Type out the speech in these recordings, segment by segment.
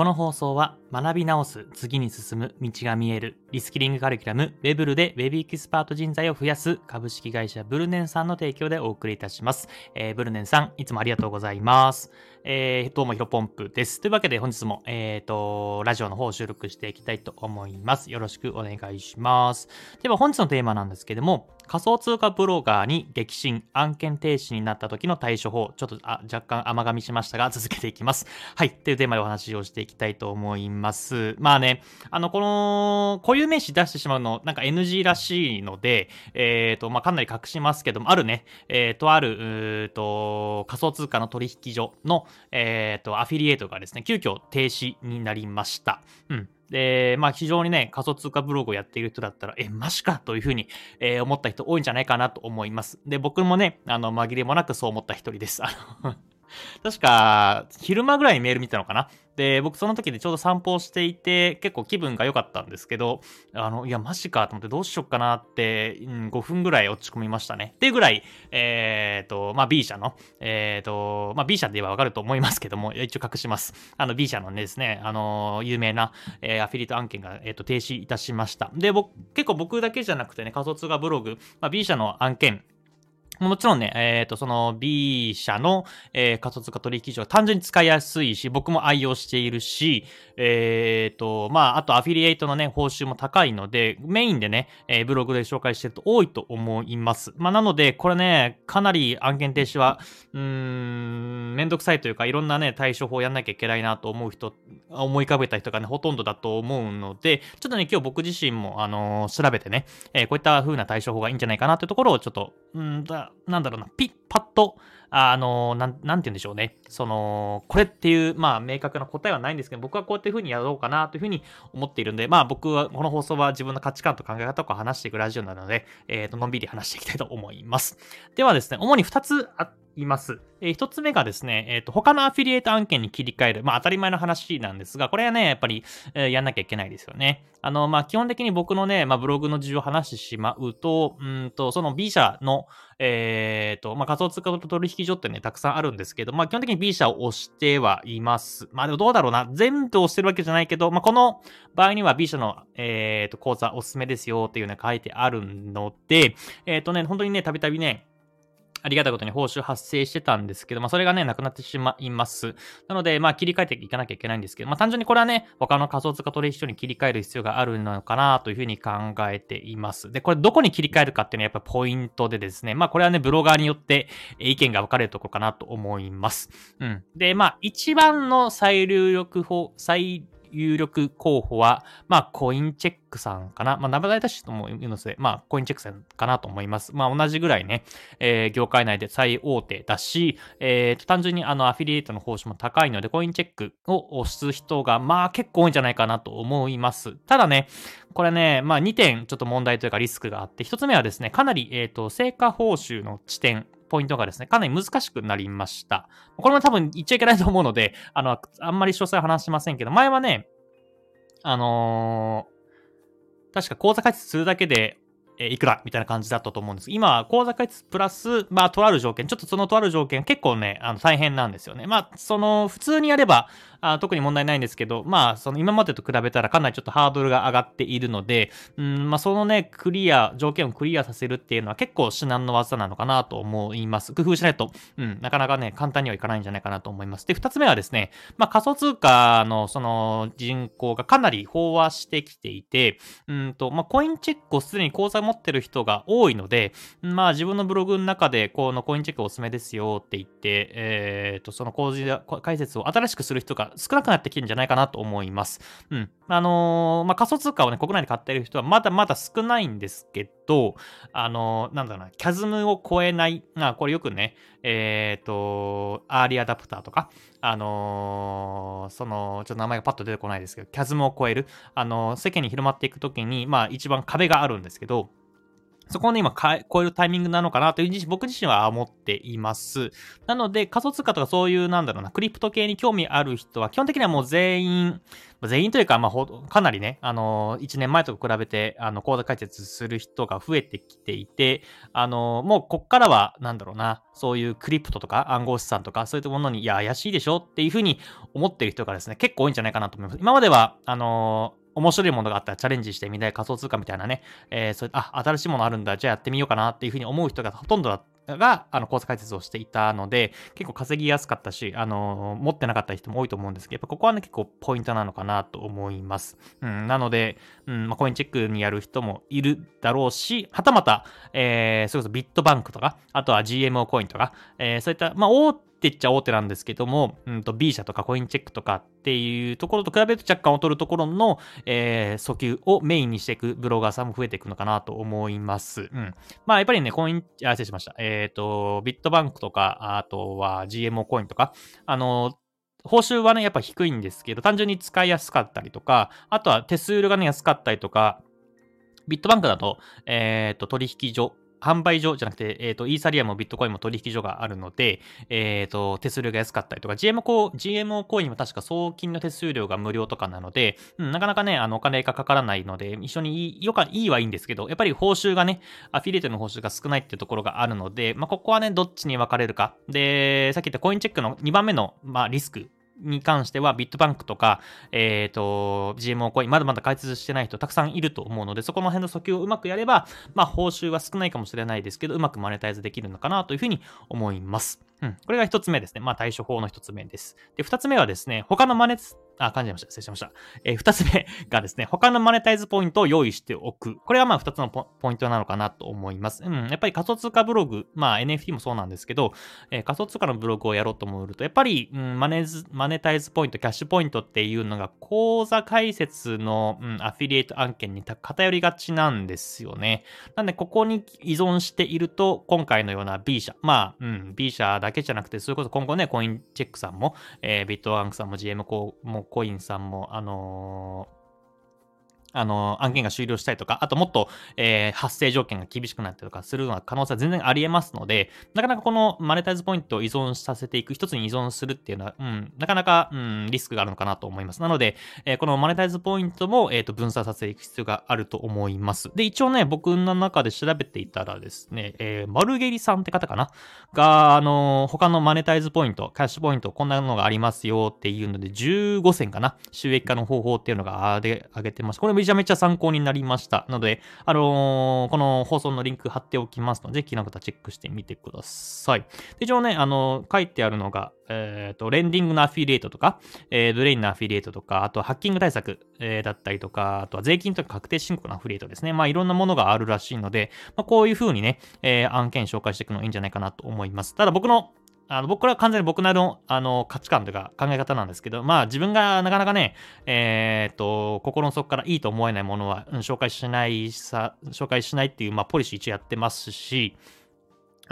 この放送は学び直す、次に進む、道が見える、リスキリングカリキュラム、ウェブルで Web エキスパート人材を増やす株式会社ブルネンさんの提供でお送りいたします。えー、ブルネンさん、いつもありがとうございます。えー、どうもヒロポンプです。というわけで本日も、えっ、ー、と、ラジオの方を収録していきたいと思います。よろしくお願いします。では本日のテーマなんですけども、仮想通貨ブロガーに激震、案件停止になった時の対処法、ちょっとあ若干甘噛みしましたが、続けていきます。はい。というテーマでお話をしていきたいと思います。まあね、あの、この、固有名詞出してしまうの、なんか NG らしいので、えっ、ー、と、まあ、かなり隠しますけども、あるね、えっ、ー、と、ある、うと、仮想通貨の取引所の、えっ、ー、と、アフィリエイトがですね、急遽停止になりました。うん。で、まあ非常にね、仮想通貨ブログをやっている人だったら、え、マジかというふうに、え、思った人多いんじゃないかなと思います。で、僕もね、あの、紛れもなくそう思った一人です。あの 確か、昼間ぐらいにメール見たのかな？で、僕その時でちょうど散歩をしていて、結構気分が良かったんですけど、あの、いや、マジかと思ってどうしよっかなって、うん、5分ぐらい落ち込みましたね。っていうぐらい、えっ、ー、と、まあ、B 社の、えっ、ー、と、まあ、B 社で言えばわかると思いますけども、一応隠します。あの、B 社のねですね、あの、有名な、えー、アフィリート案件が、えっ、と、停止いたしました。で、僕、結構僕だけじゃなくてね、仮想通貨ブログ、まあ、B 社の案件、もちろんね、えっ、ー、と、その B 社の、えー、仮想通貨取引所は単純に使いやすいし、僕も愛用しているし、えっ、ー、と、まあ、あとアフィリエイトのね、報酬も高いので、メインでね、え、ブログで紹介してると多いと思います。まあ、なので、これね、かなり案件停止は、うーん、めんどくさいというか、いろんなね、対処法やんなきゃいけないなと思う人、思い浮かべた人がね、ほとんどだと思うので、ちょっとね、今日僕自身も、あの、調べてね、えこういった風な対処法がいいんじゃないかなというところをちょっと、うん、なんだろうな、ピッ、パッと、あの、なん、なんて言うんでしょうね。その、これっていう、まあ、明確な答えはないんですけど、僕はこうやって風にやろうかなというふうに思っているんで、まあ、僕は、この放送は自分の価値観と考え方とか話していくラジオなので、えっ、ー、と、のんびり話していきたいと思います。ではですね、主に2つあいます。えー、一つ目がですね、えっ、ー、と、他のアフィリエイト案件に切り替える。まあ、当たり前の話なんですが、これはね、やっぱり、えー、やんなきゃいけないですよね。あの、まあ、基本的に僕のね、まあ、ブログの事情を話してしまうと、うんと、その B 社の、えっ、と、まあ、仮想通貨取引所ってね、たくさんあるんですけど、まあ、基本的に B 社を押してはいます。まあ、でもどうだろうな。全部押してるわけじゃないけど、まあ、この場合には B 社の、えっ、ー、と、講座おすすめですよっていうね、書いてあるので、えっ、ー、とね、本当にね、たびたびね、ありがたいことに報酬発生してたんですけど、まあそれがね、なくなってしまいます。なので、まあ切り替えていかなきゃいけないんですけど、まあ単純にこれはね、他の仮想通貨取引所に切り替える必要があるのかなというふうに考えています。で、これどこに切り替えるかっていうのはやっぱポイントでですね、まあこれはね、ブロガーによって意見が分かれるところかなと思います。うん。で、まあ一番の最有力法、最有力候補は、まあ、コインチェックさんかな。まあ、名前出しとも言うので、まあ、コインチェックさんかなと思います。まあ、同じぐらいね、えー、業界内で最大手だし、えー、と、単純にあの、アフィリエイトの報酬も高いので、コインチェックを押す人が、まあ、結構多いんじゃないかなと思います。ただね、これね、まあ、2点ちょっと問題というかリスクがあって、1つ目はですね、かなり、えっ、ー、と、成果報酬の地点、ポイントがですね、かなり難しくなりました。これも多分言っちゃいけないと思うので、あの、あんまり詳細は話しませんけど、前はね、あのー、確か講座開設するだけで、えいくらみたいな感じだったと思うんです。今、口座開設プラス、まあ、とある条件、ちょっとそのとある条件結構ね、あの、大変なんですよね。まあ、その、普通にやれば、あ特に問題ないんですけど、まあ、その今までと比べたらかなりちょっとハードルが上がっているので、うん、まあ、そのね、クリア、条件をクリアさせるっていうのは結構至難の技なのかなと思います。工夫しないと、うん、なかなかね、簡単にはいかないんじゃないかなと思います。で、二つ目はですね、まあ、仮想通貨のその人口がかなり飽和してきていて、うんと、まあ、コインチェックをすでに口座持ってる人が多いので、まあ、自分のブログの中で、このコインチェックおすすめですよって言って、えっ、ー、と、その工事解説を新しくする人が少なくなってきてるんじゃないかなと思います。うん。あのー、まあ、仮想通貨をね、国内で買ってる人はまだまだ少ないんですけど、あのー、なんだろうな、キャズムを超えない、まあ、これよくね、えっ、と、アーリーアダプターとか、あのその、ちょっと名前がパッと出てこないですけど、キャズムを超える、あの世間に広まっていくときに、まあ、一番壁があるんですけど、そこをね、今超えるタイミングなのかなという僕自身は思っています。なので、仮想通貨とかそういう、なんだろうな、クリプト系に興味ある人は、基本的にはもう全員、全員というか、まあ、かなりね、あの、1年前と比べて、あの、講座解説する人が増えてきていて、あの、もうこっからは、なんだろうな、そういうクリプトとか暗号資産とか、そういうものに、いや、怪しいでしょっていうふうに思ってる人がですね、結構多いんじゃないかなと思います。今までは、あの面白いものがあったらチャレンジしてみたい仮想通貨みたいなね、えー、それあ、新しいものあるんだ、じゃあやってみようかなっていうふうに思う人がほとんどだが、あの、コース解説をしていたので、結構稼ぎやすかったし、あの持ってなかった人も多いと思うんですけど、やっぱここはね、結構ポイントなのかなと思います。うん、なので、うん、まあ、コインチェックにやる人もいるだろうし、はたまた、えー、それこそビットバンクとか、あとは GMO コインとか、えー、そういった、まあ、大手っちゃ大手なんですけども、うんと B 社とかコインチェックとかっていうところと比べると若干劣るところの、えー、訴求をメインにしていくブロガーさんも増えていくのかなと思います。うん。まあやっぱりね、コイン、あ、失礼しました。えっ、ー、と、ビットバンクとか、あとは GMO コインとか、あの、報酬はね、やっぱ低いんですけど、単純に使いやすかったりとか、あとは手数料がね、安かったりとか、ビットバンクだと、えっ、ー、と、取引所販売所じゃなくて、えっ、ー、と、イーサリアム、ビットコインも取引所があるので、えっ、ー、と、手数料が安かったりとか、GMO コ GMO コインも確か送金の手数料が無料とかなので、うん、なかなかね、あの、お金がかからないので、一緒にいい、よか、いいはいいんですけど、やっぱり報酬がね、アフィリエイトの報酬が少ないっていうところがあるので、まあ、ここはね、どっちに分かれるか。で、さっき言ったコインチェックの2番目の、まあ、リスクに関してはビットバンクとか、えっ、ー、と、GMO コイン、まだまだ開通してない人たくさんいると思うので、そこの辺の訴求をうまくやれば、まあ、報酬は少ないかもしれないですけど、うまくマネタイズできるのかなというふうに思います。うん。これが一つ目ですね。まあ、対処法の一つ目です。で、二つ目はですね、他のマネあ、感じました。失礼しました。えー、二つ目がですね、他のマネタイズポイントを用意しておく。これはまあ二つのポイントなのかなと思います。うん、やっぱり仮想通貨ブログ、まあ NFT もそうなんですけど、えー、仮想通貨のブログをやろうと思うと、やっぱり、うん、マネズ、マネタイズポイント、キャッシュポイントっていうのが、口座開設の、うん、アフィリエイト案件に偏りがちなんですよね。なんで、ここに依存していると、今回のような B 社、まあ、うん、B 社だけじゃなくて、それこそ今後ね、コインチェックさんも、えー、ビットワンクさんも GM コもコインさんも、あのあの、案件が終了したりとか、あともっと、えー、発生条件が厳しくなったりとかするのは可能性は全然あり得ますので、なかなかこのマネタイズポイントを依存させていく、一つに依存するっていうのは、うん、なかなか、うん、リスクがあるのかなと思います。なので、えー、このマネタイズポイントも、えっ、ー、と、分散させていく必要があると思います。で、一応ね、僕の中で調べていたらですね、えー、マルゲリさんって方かな？が、あの他のマネタイズポイント、キャッシュポイント、こんなのがありますよっていうので、15銭かな？収益化の方法っていうのがで上げてます。これめちゃめちゃ参考になりました。なので、あのー、この放送のリンク貼っておきますので、気の方チェックしてみてください。で、一応ね、あのー、書いてあるのが、えっ、ー、と、レンディングのアフィリエイトとか、えー、ブレインのアフィリエイトとか、あとはハッキング対策、えー、だったりとか、あとは税金とか確定申告のアフィリエイトですね。まあ、いろんなものがあるらしいので、まあ、こういう風にね、えー、案件紹介していくのいいんじゃないかなと思います。ただ僕のあの、僕は完全に僕なりの、あの、価値観というか考え方なんですけど、まあ自分がなかなかね、えー、っと、心の底からいいと思えないものは、うん、紹介しないさ、紹介しないっていう、まあポリシー一応やってますし、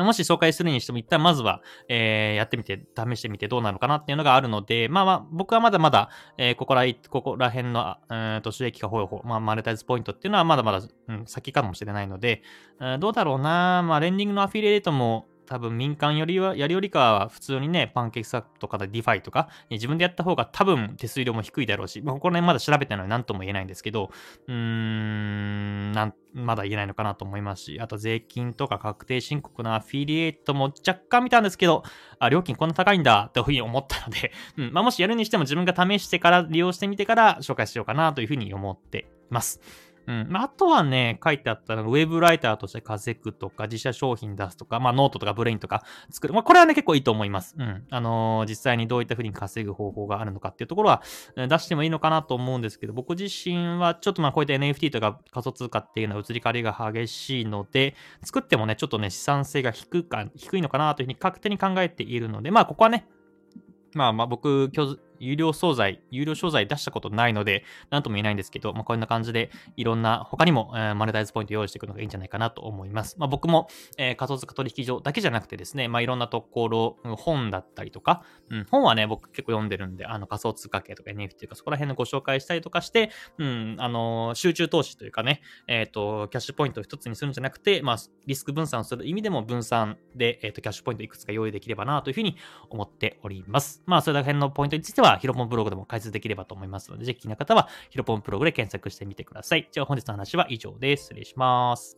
もし紹介するにしても一旦まずは、えー、やってみて、試してみてどうなのかなっていうのがあるので、まあまあ、僕はまだまだ、えー、ここら、ここら辺の、えー、と、収益化方法、まあ、マネタイズポイントっていうのはまだまだ、うん、先かもしれないので、えー、どうだろうなまあ、レンディングのアフィリエイトも、多分民間よりは、やるよりかは普通にね、パンケーキスワップとかで DeFi とか、自分でやった方が多分手数料も低いだろうし、まあ、ここら辺まだ調べてないので何とも言えないんですけど、うーん、なん、まだ言えないのかなと思いますし、あと税金とか確定申告のアフィリエイトも若干見たんですけど、あ、料金こんな高いんだというふうに思ったので、うん、まあ、もしやるにしても自分が試してから利用してみてから紹介しようかなというふうに思っています。うん。まあ、とはね、書いてあったのが、ウェブライターとして稼ぐとか、自社商品出すとか、まあ、ノートとかブレインとか作る。まあ、これはね、結構いいと思います。うん。あのー、実際にどういった風に稼ぐ方法があるのかっていうところは、出してもいいのかなと思うんですけど、僕自身はちょっとまあ、こういった NFT とか仮想通貨っていうのは移り変わりが激しいので、作ってもね、ちょっとね、資産性が低か低いのかなというふうに勝手に考えているので、まあ、ここはね、まあまあ僕、有料惣菜、有料商材出したことないので、なんとも言えないんですけど、まあ、こんな感じで、いろんな、他にも、えー、マネタイズポイント用意していくのがいいんじゃないかなと思います。まあ、僕も、えー、仮想通貨取引所だけじゃなくてですね、まあ、いろんなところ、本だったりとか、うん、本はね、僕結構読んでるんで、あの、仮想通貨系とか NFT とか、そこら辺のご紹介したりとかして、うん、あの、集中投資というかね、えっ、ー、と、キャッシュポイントを一つにするんじゃなくて、まあ、リスク分散する意味でも分散で、えっ、ー、と、キャッシュポイントいくつか用意できればなというふうに思っております。まあ、それら辺のポイントについてはは、ヒロポンブログでも解説できればと思いますので、ぜひ気になる方は、ヒロポンブログで検索してみてください。じゃあ本日の話は以上です。失礼します。